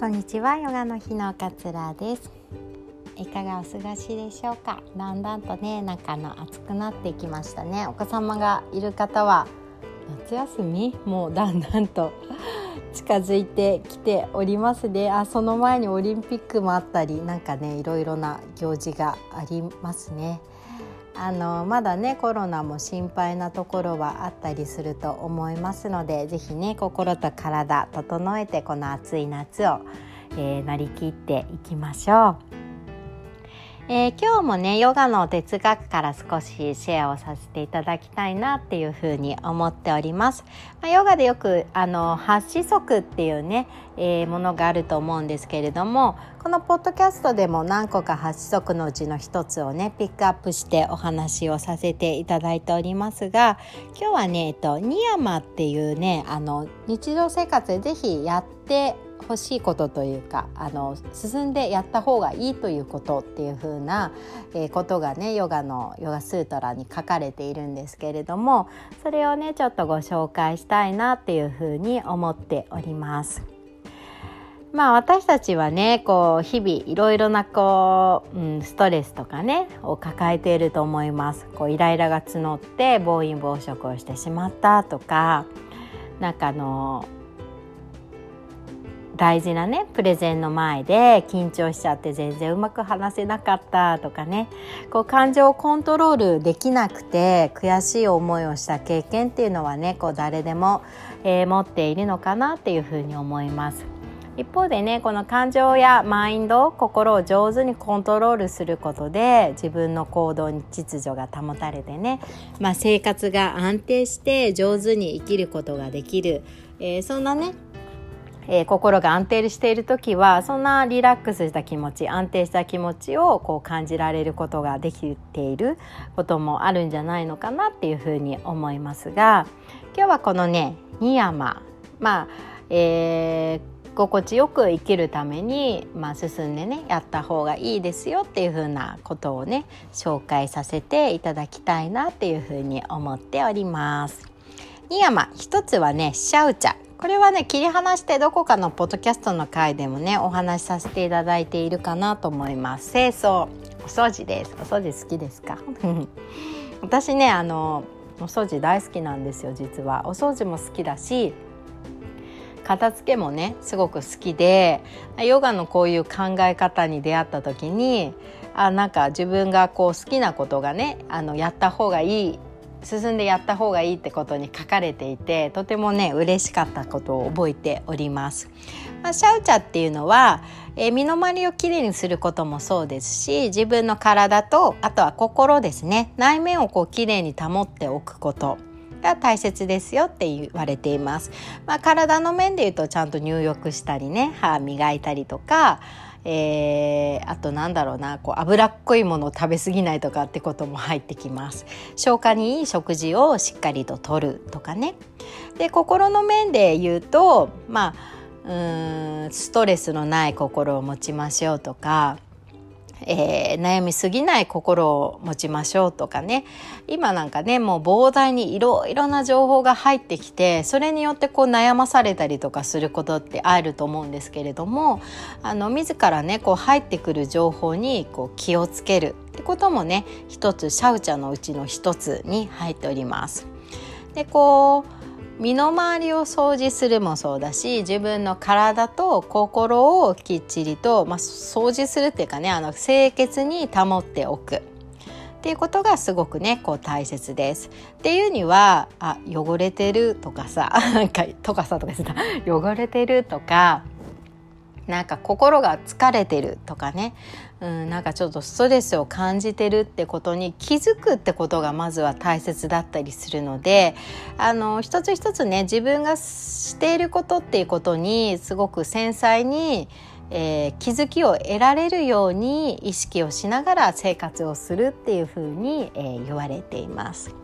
こんにちは。ヨガの日のかつらです。いかがお過ごしでしょうか？だんだんとねなんかの暑くなってきましたね。お子様がいる方は夏休み？もうだんだんと 近づいてきておりますね。あその前にオリンピックもあったりなんかねいろいろな行事がありますね。あのまだねコロナも心配なところはあったりすると思いますので是非ね心と体整えてこの暑い夏を、えー、乗り切っていきましょう。えー、今日もねヨガの哲学から少しシェアをさせていただきたいなっていうふうに思っております。まあ、ヨガでよくあの八子則っていうね、えー、ものがあると思うんですけれどもこのポッドキャストでも何個か八子則のうちの一つをねピックアップしてお話をさせていただいておりますが今日はね、えっと、ニヤマっていうねあの日常生活でぜひやって欲しいことというかあの進んでやった方がいいということっていう風な、えー、ことがねヨガのヨガスートラに書かれているんですけれどもそれをねちょっとご紹介したいなっていう風に思っております。まあ私たちはねこう日々いろいろなこう、うん、ストレスとかねを抱えていると思います。こうイライラが募って暴飲暴食をしてしまったとかなんかあの大事なねプレゼンの前で緊張しちゃって全然うまく話せなかったとかねこう感情をコントロールできなくて悔しい思いをした経験っていうのはねこう誰でも、えー、持っているのかなっていうふうに思います。一方でねこの感情やマインド心を上手にコントロールすることで自分の行動に秩序が保たれてね、まあ、生活が安定して上手に生きることができる、えー、そんなねえー、心が安定している時はそんなリラックスした気持ち安定した気持ちをこう感じられることができていることもあるんじゃないのかなっていうふうに思いますが今日はこのねニヤマまあ、えー、心地よく生きるために、まあ、進んでねやった方がいいですよっていうふうなことをね紹介させていただきたいなっていうふうに思っております。ニヤマ一つはねシャウチャこれはね切り離してどこかのポッドキャストの回でもねお話しさせていただいているかなと思います。清掃。お掃除です。お掃除好きですか？私ねあのお掃除大好きなんですよ実は。お掃除も好きだし片付けもねすごく好きでヨガのこういう考え方に出会った時にあなんか自分がこう好きなことがねあのやった方がいい進んでやった方がいいってことに書かれていてとてもね嬉しかったことを覚えております。まあ、シャウチャっていうのは、えー、身の回りをきれいにすることもそうですし自分の体とあとは心ですね内面をこうきれいに保っておくことが大切ですよって言われています。まあ、体の面で言うとちゃんと入浴したりね歯磨いたりとかえー、あとなんだろうなこう脂っこいものを食べ過ぎないとかってことも入ってきます。消化にいい食事をしっかりととるとかね。で心の面で言うとまあうんストレスのない心を持ちましょうとかえー、悩みすぎない心を持ちましょうとかね今なんかねもう膨大にいろいろな情報が入ってきてそれによってこう悩まされたりとかすることってあると思うんですけれどもあの自らねこう入ってくる情報にこう気をつけるってこともね一つシャウチャのうちの一つに入っております。でこう身の回りを掃除するもそうだし自分の体と心をきっちりと、まあ、掃除するっていうかねあの清潔に保っておくっていうことがすごくねこう大切です。っていうにはあ汚れてるとかさ なんかとかさとかさ汚れてるとかなんか心が疲れてるとかね、うん、なんかちょっとストレスを感じてるってことに気づくってことがまずは大切だったりするのであの一つ一つね自分がしていることっていうことにすごく繊細に、えー、気づきを得られるように意識をしながら生活をするっていうふうに、えー、言われています。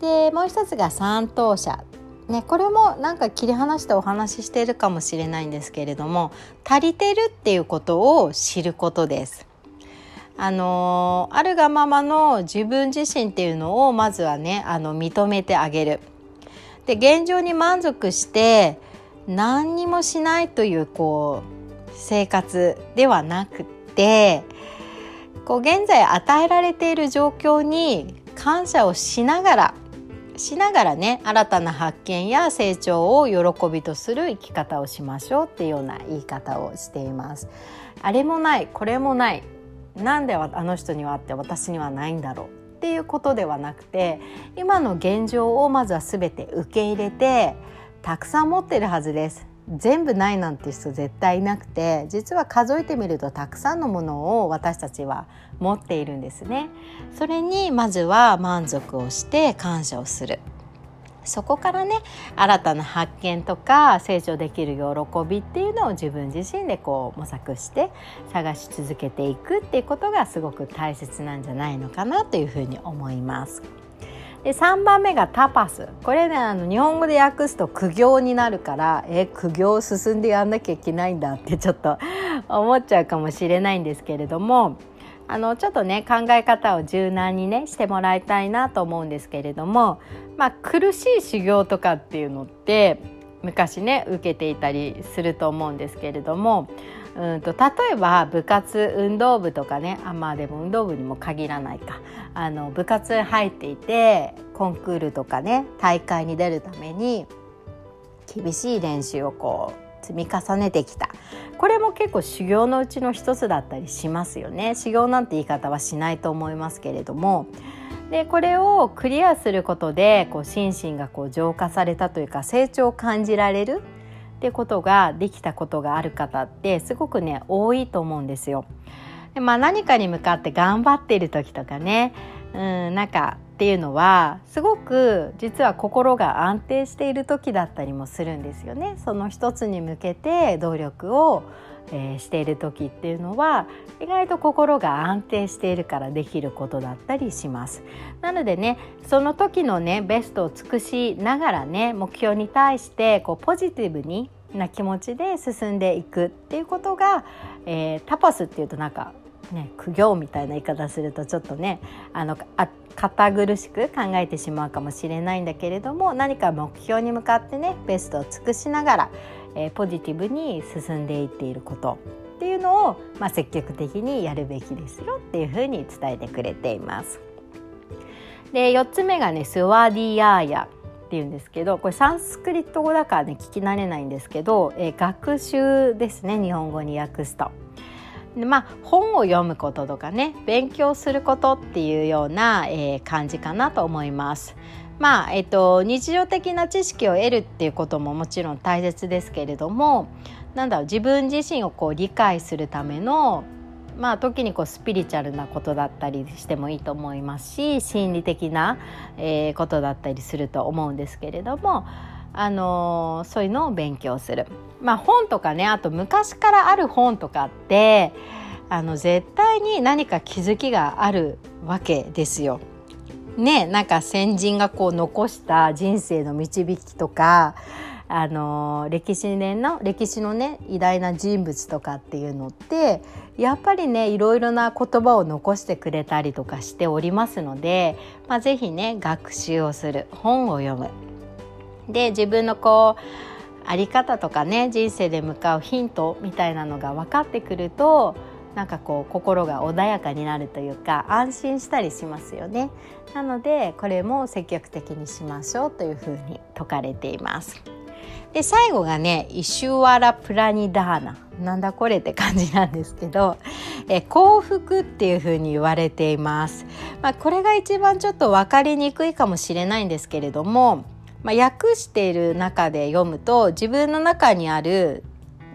でもう一つが三等者ね、これもなんか切り離してお話ししているかもしれないんですけれども足りてるっていうことを知ることです。あのあるがままの自分自身っていうのをまずはねあの認めてあげる。で現状に満足して何にもしないというこう生活ではなくてこう現在与えられている状況に感謝をしながらしながらね新たな発見や成長を喜びとする生き方をしましょうっていうような言い方をしています。あれもないこれもないなんであの人にはあって私にはないんだろうっていうことではなくて今の現状をまずは全て受け入れてたくさん持ってるはずです全部ないなんて人絶対いなくて実は数えてみるとたくさんのものを私たちは持っているんですねそれにまずは満足をして感謝をするそこからね新たな発見とか成長できる喜びっていうのを自分自身でこう模索して探し続けていくっていうことがすごく大切なんじゃないのかなというふうに思います。で3番目がタパス。これねあの日本語で訳すと苦行になるからえ苦行進んでやんなきゃいけないんだってちょっと 思っちゃうかもしれないんですけれどもあのちょっとね考え方を柔軟にねしてもらいたいなと思うんですけれども、まあ、苦しい修行とかっていうのって昔ね受けていたりすると思うんですけれどもうんと例えば部活運動部とかねあまあでも運動部にも限らないか。あの部活入っていてコンクールとかね大会に出るために厳しい練習をこう積み重ねてきた。これも結構修行のうちの一つだったりしますよね。修行なんて言い方はしないと思いますけれども。でこれをクリアすることでこう心身がこう浄化されたというか成長を感じられるってことができたことがある方ってすごくね多いと思うんですよ。でまあ、何かに向かって頑張っている時とかねうんなんかっていうのはすごく実は心が安定している時だったりもするんですよね。その一つに向けて努力をえー、している時っていうのは意外と心が安定しているからできることだったりします。なのでねその時のねベストを尽くしながらね目標に対してこうポジティブにな気持ちで進んでいくっていうことが、えー、タパスっていうとなんかね苦行みたいな言い方するとちょっとねあのあ堅苦しく考えてしまうかもしれないんだけれども何か目標に向かってねベストを尽くしながらえー、ポジティブに進んでいっていることっていうのを、まあ、積極的にやるべきですよっていうふうに伝えてくれています。で4つ目がねスワディアーヤっていうんですけどこれサンスクリット語だからね聞き慣れないんですけど、えー、学習ですね日本語に訳すと。でまあ、本を読むこととかね勉強することっていうような、えー、感じかなと思います。まあえっと、日常的な知識を得るっていうことももちろん大切ですけれどもなんだろう自分自身をこう理解するためのまあ時にこうスピリチュアルなことだったりしてもいいと思いますし心理的な、えー、ことだったりすると思うんですけれども、あのー、そういうのを勉強する。まあ、本とかねあと昔からある本とかってあの絶対に何か気づきがあるわけですよ。ねなんか先人がこう残した人生の導きとかあの歴史年の歴史のね偉大な人物とかっていうのってやっぱりねいろいろな言葉を残してくれたりとかしておりますので、まあ、是非ね学習をする本を読む。で自分のこうあり方とかね人生で向かうヒントみたいなのが分かってくるとなんかこう心が穏やかになるというか安心したりしますよねなのでこれも積極的にしましょうというふうに説かれていますで最後がねイシュワラ・プラニダーナなんだこれって感じなんですけどえ幸福っていうふうに言われています、まあ、これが一番ちょっと分かりにくいかもしれないんですけれどもまあ、訳している中で読むと自分の中にある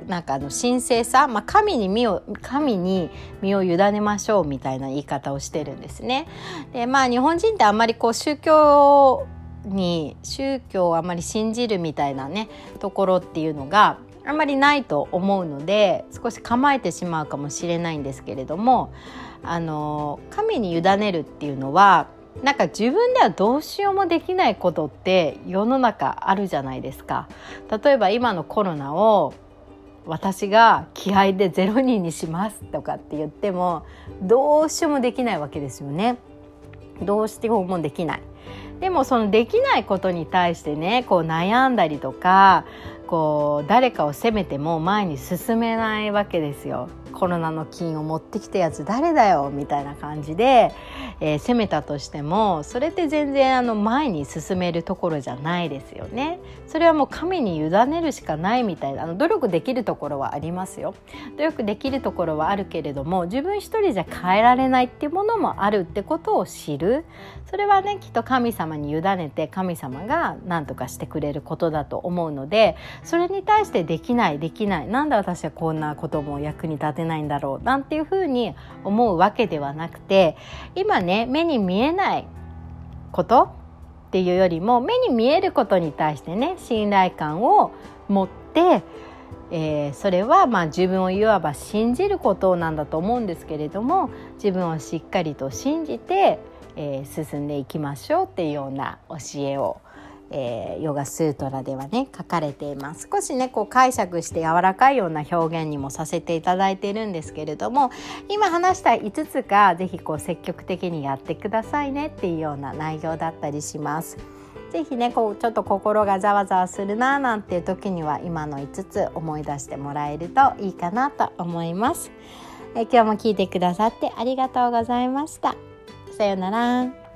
なんかあの神聖さ、まあ、神に身を神に身を委ねましょうみたいな言い方をしてるんですね。でまあ日本人ってあんまりこう宗教に宗教をあまり信じるみたいなねところっていうのがあんまりないと思うので少し構えてしまうかもしれないんですけれどもあの神に委ねるっていうのはなんか自分ではどうしようもできないことって世の中あるじゃないですか。例えば今のコロナを私が気合で0人にしますとかって言ってもどうしようもできないわけですよね。どうしてもできない。でもそのできないことに対してねこう悩んだりとかこう誰かを責めても前に進めないわけですよ。コロナの金を持ってきたやつ誰だよみたいな感じで、えー、攻めたとしてもそれって全然あの前に進めるところじゃないですよね。それはもう神に委ねるしかないみたいなあの努力できるところはありますよ。努力できるところはあるけれども自分一人じゃ変えられないっていうものもあるってことを知るそれはねきっと神様に委ねて神様が何とかしてくれることだと思うのでそれに対してできないできないなんで私はこんなことも役に立てないんだろうなんていうふうに思うわけではなくて今ね目に見えないことっていうよりも目に見えることに対してね信頼感を持って、えー、それはまあ自分をいわば信じることなんだと思うんですけれども自分をしっかりと信じて、えー、進んでいきましょうっていうような教えをえー、ヨガスートラではね書かれています少しねこう解釈して柔らかいような表現にもさせていただいているんですけれども今話した5つが是非こう積極的にやってくださいねっていうような内容だったりします。ぜひねこうちょっと心がざわざわするななんていう時には今の5つ思い出してもらえるといいかなと思います。え今日も聞いてくださってありがとうございました。さようなら。